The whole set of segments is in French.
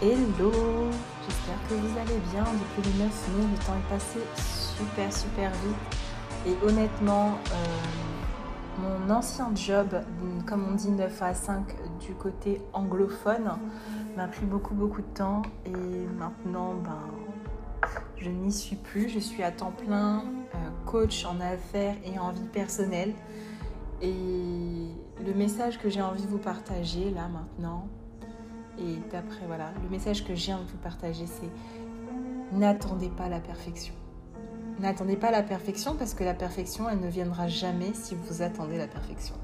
Hello J'espère que vous allez bien. Depuis le 9 mai, le temps est passé super super vite. Et honnêtement, euh, mon ancien job, comme on dit 9 à 5 du côté anglophone, m'a pris beaucoup beaucoup de temps. Et maintenant, ben, je n'y suis plus. Je suis à temps plein euh, coach en affaires et en vie personnelle. Et le message que j'ai envie de vous partager là maintenant, et d'après, voilà, le message que j'ai envie de vous partager, c'est n'attendez pas la perfection. N'attendez pas la perfection parce que la perfection, elle ne viendra jamais si vous attendez la perfection.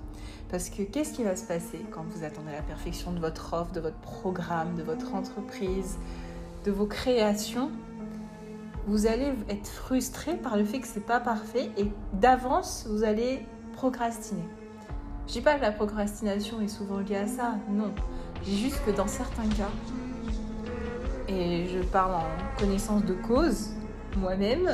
Parce que qu'est-ce qui va se passer quand vous attendez la perfection de votre offre, de votre programme, de votre entreprise, de vos créations? Vous allez être frustré par le fait que ce n'est pas parfait et d'avance, vous allez procrastiner. Je dis pas que la procrastination est souvent liée à ça, non. J'ai juste que dans certains cas, et je parle en connaissance de cause, moi-même,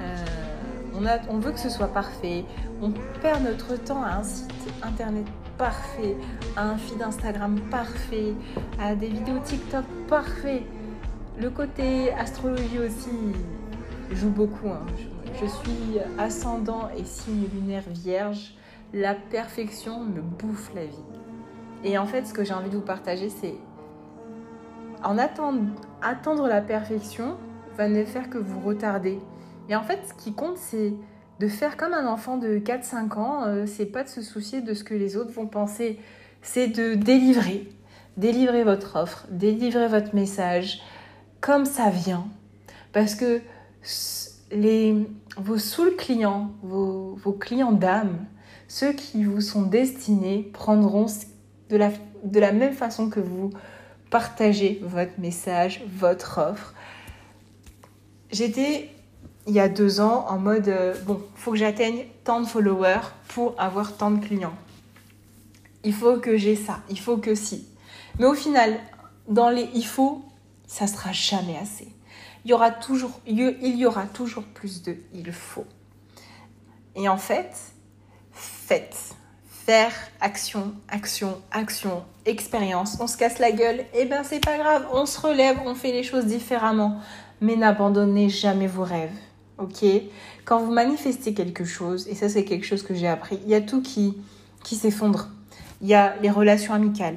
euh, on, veut que ce soit parfait. On perd notre temps à un site internet parfait, à un feed Instagram parfait, à des vidéos TikTok parfait. Le côté astrologie aussi joue beaucoup. Hein. Je suis ascendant et signe lunaire vierge. La perfection me bouffe la vie. Et en fait, ce que j'ai envie de vous partager, c'est en attendre, attendre la perfection va ne faire que vous retarder. Et en fait, ce qui compte, c'est de faire comme un enfant de 4-5 ans. Euh, c'est pas de se soucier de ce que les autres vont penser. C'est de délivrer. Délivrer votre offre, délivrer votre message comme ça vient. Parce que les, vos soul clients, vos, vos clients d'âme, ceux qui vous sont destinés prendront de la, même façon que vous partagez votre message, votre offre. J'étais il y a deux ans en mode euh, bon, faut que j'atteigne tant de followers pour avoir tant de clients. Il faut que j'ai ça, il faut que si. Mais au final, dans les il faut, ça sera jamais assez. Il y aura toujours, il y aura toujours plus de il faut. Et en fait, faites faire action, action, action, expérience. On se casse la gueule, et eh ben c'est pas grave, on se relève, on fait les choses différemment. Mais n'abandonnez jamais vos rêves, ok? Quand vous manifestez quelque chose, et ça c'est quelque chose que j'ai appris, il y a tout qui, qui s'effondre. Il y a les relations amicales,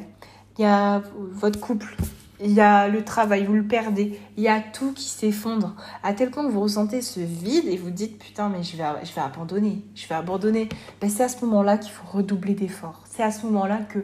il y a votre couple, il y a le travail, vous le perdez, il y a tout qui s'effondre, à tel point que vous ressentez ce vide et vous dites putain mais je vais, je vais abandonner, je vais abandonner. Ben, c'est à ce moment-là qu'il faut redoubler d'efforts. C'est à ce moment-là que,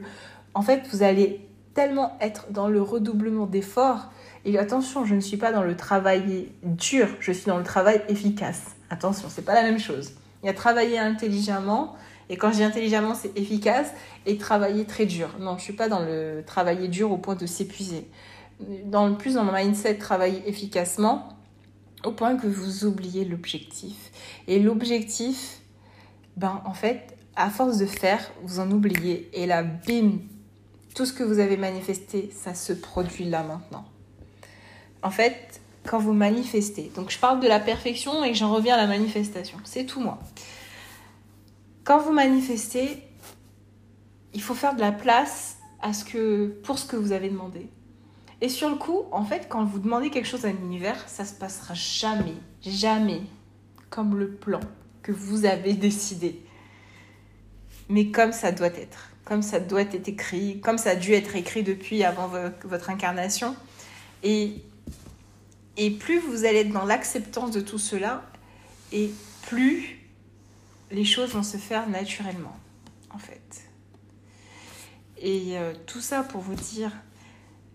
en fait, vous allez tellement être dans le redoublement d'efforts. Et attention, je ne suis pas dans le travail dur, je suis dans le travail efficace. Attention, c'est pas la même chose. Il y a travailler intelligemment, et quand je dis intelligemment, c'est efficace et travailler très dur. Non, je suis pas dans le travailler dur au point de s'épuiser. Dans le plus dans mon mindset, travailler efficacement au point que vous oubliez l'objectif. Et l'objectif, ben en fait, à force de faire, vous en oubliez. Et là, bim, tout ce que vous avez manifesté, ça se produit là maintenant. En fait, quand vous manifestez, donc je parle de la perfection et j'en reviens à la manifestation. C'est tout moi. Quand vous manifestez, il faut faire de la place à ce que, pour ce que vous avez demandé. Et sur le coup, en fait, quand vous demandez quelque chose à l'univers, ça se passera jamais, jamais comme le plan que vous avez décidé. Mais comme ça doit être, comme ça doit être écrit, comme ça a dû être écrit depuis avant votre incarnation. Et, et plus vous allez être dans l'acceptance de tout cela, et plus les choses vont se faire naturellement, en fait. Et euh, tout ça pour vous dire,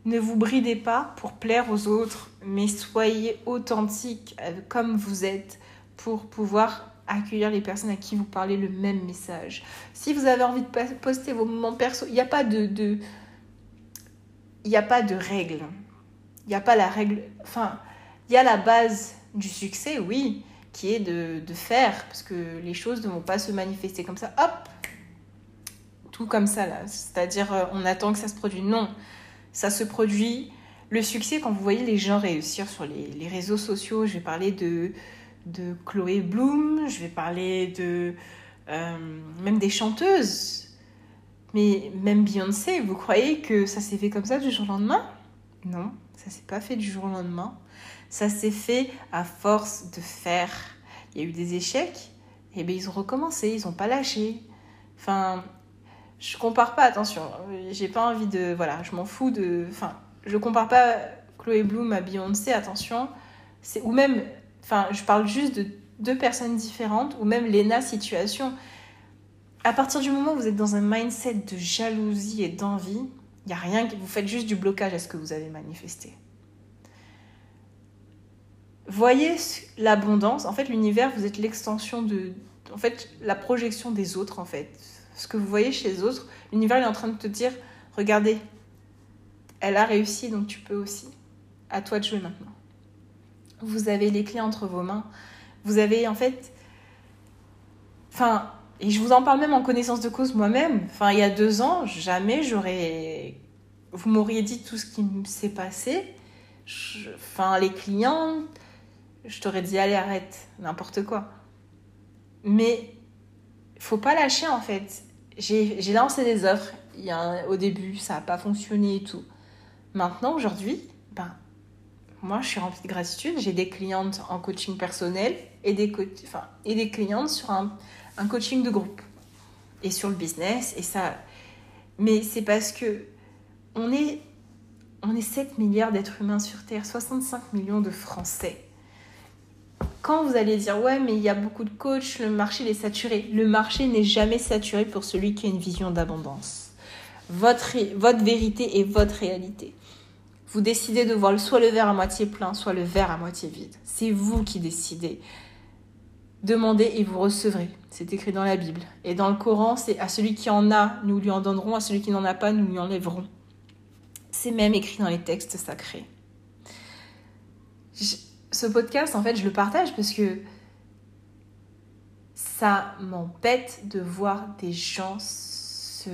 ne vous bridez pas pour plaire aux autres, mais soyez authentique euh, comme vous êtes pour pouvoir accueillir les personnes à qui vous parlez le même message. Si vous avez envie de poster vos moments perso, il n'y a pas de, de il n'y a pas de règle. Il n'y a pas la règle. Enfin, il y a la base du succès, oui, qui est de, de, faire, parce que les choses ne vont pas se manifester comme ça, hop, tout comme ça là. C'est-à-dire, euh, on attend que ça se produise. Non, ça se produit. Le succès, quand vous voyez les gens réussir sur les, les réseaux sociaux, je vais parler de, de Chloé Bloom, je vais parler de euh, même des chanteuses. Mais même Beyoncé, vous croyez que ça s'est fait comme ça du jour au lendemain? Non, ça s'est pas fait du jour au lendemain. Ça s'est fait à force de faire. Il y a eu des échecs, et bien ils ont recommencé, ils n'ont pas lâché. Enfin, je compare pas, attention. J'ai pas envie de. Voilà, je m'en fous de. Enfin, je compare pas Chloé Bloom à Beyoncé, attention. C'est, ou même. Enfin, je parle juste de deux personnes différentes, ou même Lena situation. À partir du moment où vous êtes dans un mindset de jalousie et d'envie, il n'y a rien, vous faites juste du blocage à ce que vous avez manifesté. Voyez l'abondance. En fait, l'univers, vous êtes l'extension de. En fait, la projection des autres, en fait ce que vous voyez chez les autres, l'univers est en train de te dire regardez, elle a réussi, donc tu peux aussi. À toi de jouer maintenant. Vous avez les clés entre vos mains. Vous avez en fait. Enfin, et je vous en parle même en connaissance de cause moi-même. Enfin, il y a deux ans, jamais j'aurais. Vous m'auriez dit tout ce qui s'est passé. Enfin, les clients, je t'aurais dit allez, arrête, n'importe quoi. Mais faut pas lâcher en fait j'ai lancé des offres. Il y a au début, ça n'a pas fonctionné et tout. Maintenant, aujourd'hui, ben, moi, je suis remplie de gratitude. J'ai des clientes en coaching personnel et des, enfin, et des clientes sur un, un, coaching de groupe et sur le business. Et ça... Mais c'est parce que on est, on est 7 milliards d'êtres humains sur Terre, 65 millions de Français vous allez dire ouais mais il y a beaucoup de coachs, le marché est saturé. Le marché n'est jamais saturé pour celui qui a une vision d'abondance. Votre, votre vérité est votre réalité. Vous décidez de voir soit le verre à moitié plein, soit le verre à moitié vide. C'est vous qui décidez. Demandez et vous recevrez. C'est écrit dans la Bible. Et dans le Coran, c'est à celui qui en a, nous lui en donnerons, à celui qui n'en a pas, nous lui enlèverons. C'est même écrit dans les textes sacrés ce podcast, en fait, je le partage parce que ça m'embête de voir des gens se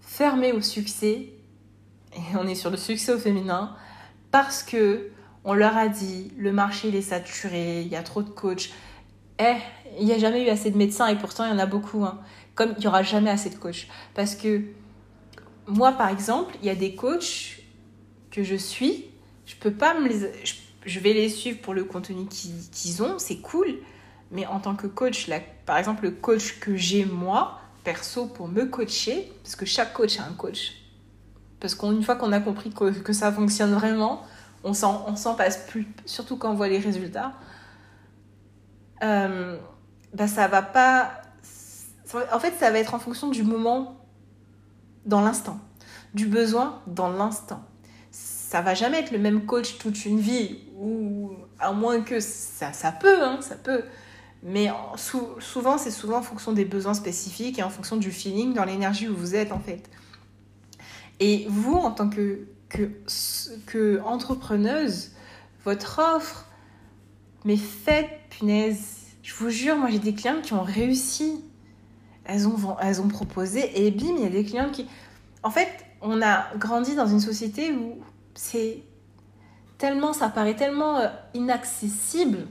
fermer au succès, et on est sur le succès au féminin, parce que on leur a dit le marché il est saturé, il y a trop de coachs. Eh, il n'y a jamais eu assez de médecins et pourtant il y en a beaucoup. Hein. Comme il n'y aura jamais assez de coachs. Parce que moi, par exemple, il y a des coachs que je suis, je peux pas me les vais les suivre pour le contenu qu'ils ont, c'est cool. Mais en tant que coach, par exemple, le coach que j'ai moi, perso, pour me coacher, parce que chaque coach a un coach. Parce qu'une fois qu'on a compris que, ça fonctionne vraiment, on s'en passe plus, surtout quand on voit les résultats. Euh, bah ça va pas. En fait, ça va être en fonction du moment dans l'instant, du besoin dans l'instant ça va jamais être le même coach toute une vie, ou à moins que ça, ça peut, hein, ça peut. Mais souvent, c'est souvent en fonction des besoins spécifiques et en fonction du feeling, dans l'énergie où vous êtes en fait. Et vous, en tant que, que, que entrepreneuse, votre offre, mais faites, punaise, je vous jure, moi j'ai des clients qui ont réussi. Elles ont, elles ont proposé et bim, il y a des clients qui... En fait, on a grandi dans une société où c'est tellement, ça paraît tellement euh, inaccessible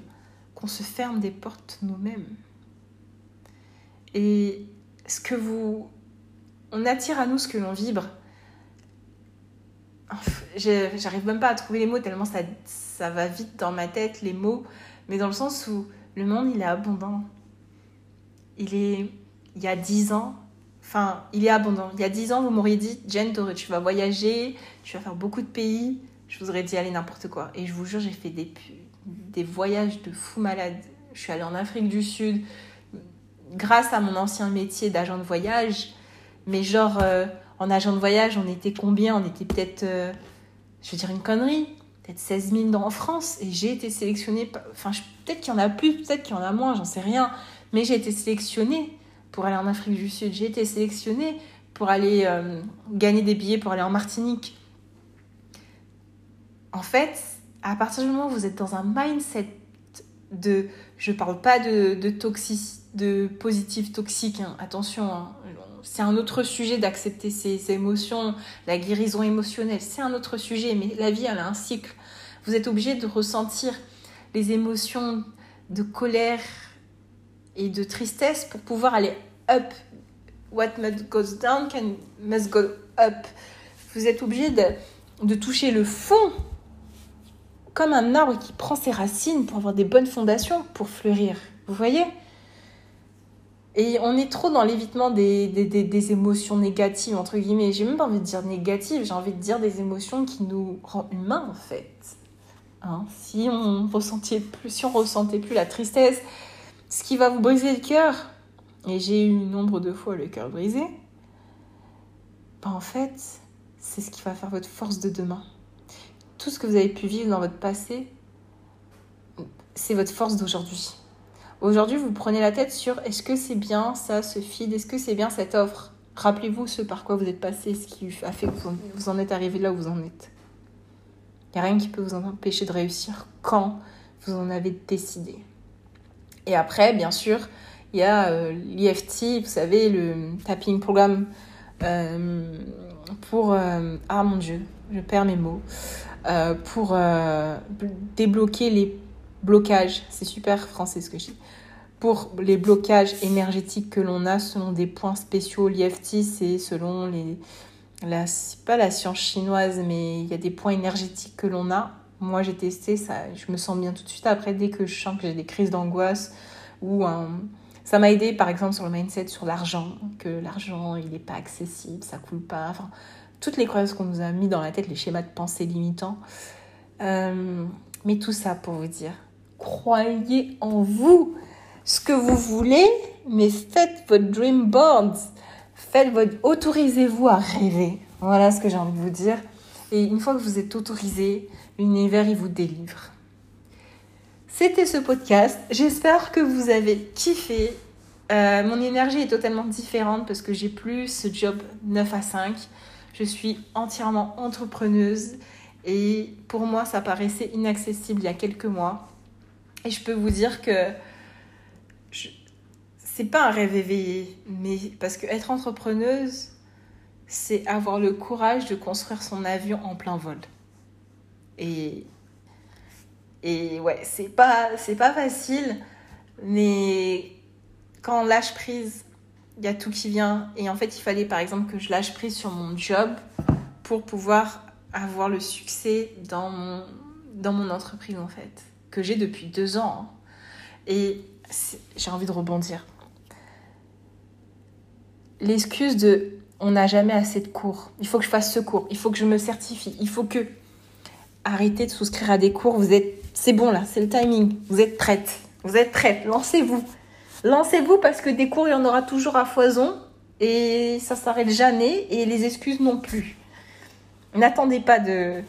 qu'on se ferme des portes nous-mêmes. Et ce que vous. On attire à nous ce que l'on vibre. J'arrive même pas à trouver les mots tellement ça, ça va vite dans ma tête, les mots. Mais dans le sens où le monde, il est abondant. Il est. Il y a dix ans, Enfin, il est abondant. Il y a dix ans, vous m'auriez dit, Jen, tu vas voyager, tu vas faire beaucoup de pays. Je vous aurais dit, allez, n'importe quoi. Et je vous jure, j'ai fait des, des voyages de fou malade. Je suis allée en Afrique du Sud grâce à mon ancien métier d'agent de voyage. Mais genre, euh, en agent de voyage, on était combien? On était peut-être, euh, je veux dire une connerie, peut-être 16 000 en France. Et j'ai été sélectionnée, enfin, peut-être qu'il y en a plus, peut-être qu'il y en a moins, j'en sais rien. Mais j'ai été sélectionnée pour aller en Afrique du Sud. J'ai été sélectionnée pour aller euh, gagner des billets pour aller en Martinique. En fait, à partir du moment où vous êtes dans un mindset de, je parle pas de, de de positif toxique, hein, attention, hein, c'est un autre sujet d'accepter ses émotions, la guérison émotionnelle, c'est un autre sujet, mais la vie, elle a un cycle. Vous êtes obligé de ressentir les émotions de colère, et de tristesse pour pouvoir aller up. What must goes down can must go up. Vous êtes obligé de toucher le fond, comme un arbre qui prend ses racines pour avoir des bonnes fondations, pour fleurir. Vous voyez? Et on est trop dans l'évitement des, des, émotions négatives, entre guillemets. J'ai même pas envie de dire négatives, j'ai envie de dire des émotions qui nous rendent humains, en fait. Hein? Si on ressentait plus, si on ressentait plus la tristesse, ce qui va vous briser le cœur, et j'ai eu nombre de fois le cœur brisé, ben en fait, c'est ce qui va faire votre force de demain. Tout ce que vous avez pu vivre dans votre passé, c'est votre force d'aujourd'hui. Aujourd'hui, vous prenez la tête sur est-ce que c'est bien ça, ce feed, est-ce que c'est bien cette offre? Rappelez-vous ce par quoi vous êtes passé, ce qui a fait que vous en êtes arrivé là où vous en êtes. Il n'y a rien qui peut vous empêcher de réussir quand vous en avez décidé. Et après, bien sûr, il y a euh, l'EFT, vous savez, le tapping programme euh, pour... Euh, ah mon Dieu, je perds mes mots. pour débloquer les blocages, c'est super français ce que je dis, pour les blocages énergétiques que l'on a selon des points spéciaux. L'EFT, c'est selon les... La, pas la science chinoise, mais il y a des points énergétiques que l'on a. Moi, j'ai testé ça, je me sens bien tout de suite après, dès que je sens que j'ai des crises d'angoisse ou un ça m'a aidé par exemple sur le mindset sur l'argent, que l'argent il n'est pas accessible, ça coule pas. Toutes les croyances qu'on nous a mis dans la tête, les schémas de pensée limitants. Euh, mais tout ça pour vous dire, croyez en vous, ce que vous voulez, mais faites votre dream board. Faites votre, autorisez-vous à rêver. Voilà ce que j'ai envie de vous dire. Et une fois que vous êtes autorisé, l'univers il vous délivre. C'était ce podcast. J'espère que vous avez kiffé. Euh, mon énergie est totalement différente parce que j'ai plus ce job 9 à 5. Je suis entièrement entrepreneuse et pour moi, ça paraissait inaccessible il y a quelques mois. Et je peux vous dire que je... c'est pas un rêve éveillé, mais parce que être entrepreneuse, c'est avoir le courage de construire son avion en plein vol. Et et ouais, c'est pas, c'est pas facile, mais quand on lâche prise, il y a tout qui vient. Et en fait, il fallait par exemple que je lâche prise sur mon job pour pouvoir avoir le succès dans mon, dans mon entreprise en fait, que j'ai depuis deux ans. Hein. Et j'ai envie de rebondir. L'excuse de on n'a jamais assez de cours, il faut que je fasse ce cours, il faut que je me certifie, il faut que arrêtez de souscrire à des cours, vous êtes c'est bon là, c'est le timing. Vous êtes prête. Vous êtes prête. Lancez-vous. Lancez-vous parce que des cours, il y en aura toujours à foison et ça s'arrête jamais et les excuses non plus. N'attendez pas de.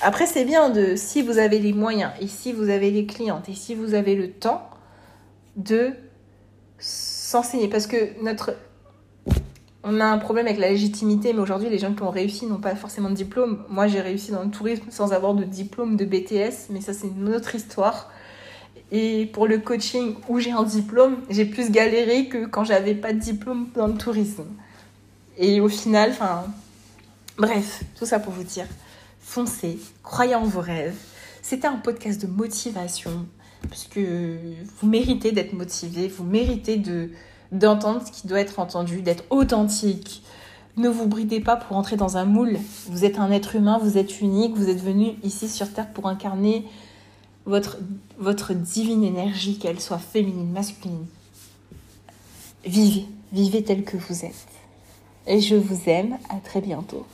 Après, c'est bien de si vous avez les moyens et si vous avez les clientes et si vous avez le temps de s'enseigner parce que notre on a un problème avec la légitimité, mais aujourd'hui, les gens qui ont réussi n'ont pas forcément de diplôme. Moi, j'ai réussi dans le tourisme sans avoir de diplôme de BTS, mais ça, c'est une autre histoire. Et pour le coaching où j'ai un diplôme, j'ai plus galéré que quand j'avais pas de diplôme dans le tourisme. Et au final, enfin, bref, tout ça pour vous dire, foncez, croyez en vos rêves. C'était un podcast de motivation, parce que vous méritez d'être motivé, vous méritez de, d'entendre ce qui doit être entendu, d'être authentique. Ne vous bridez pas pour entrer dans un moule. Vous êtes un être humain, vous êtes unique, vous êtes venu ici sur Terre pour incarner votre, divine énergie, qu'elle soit féminine, masculine. Vivez, vivez tel que vous êtes. Et je vous aime, à très bientôt.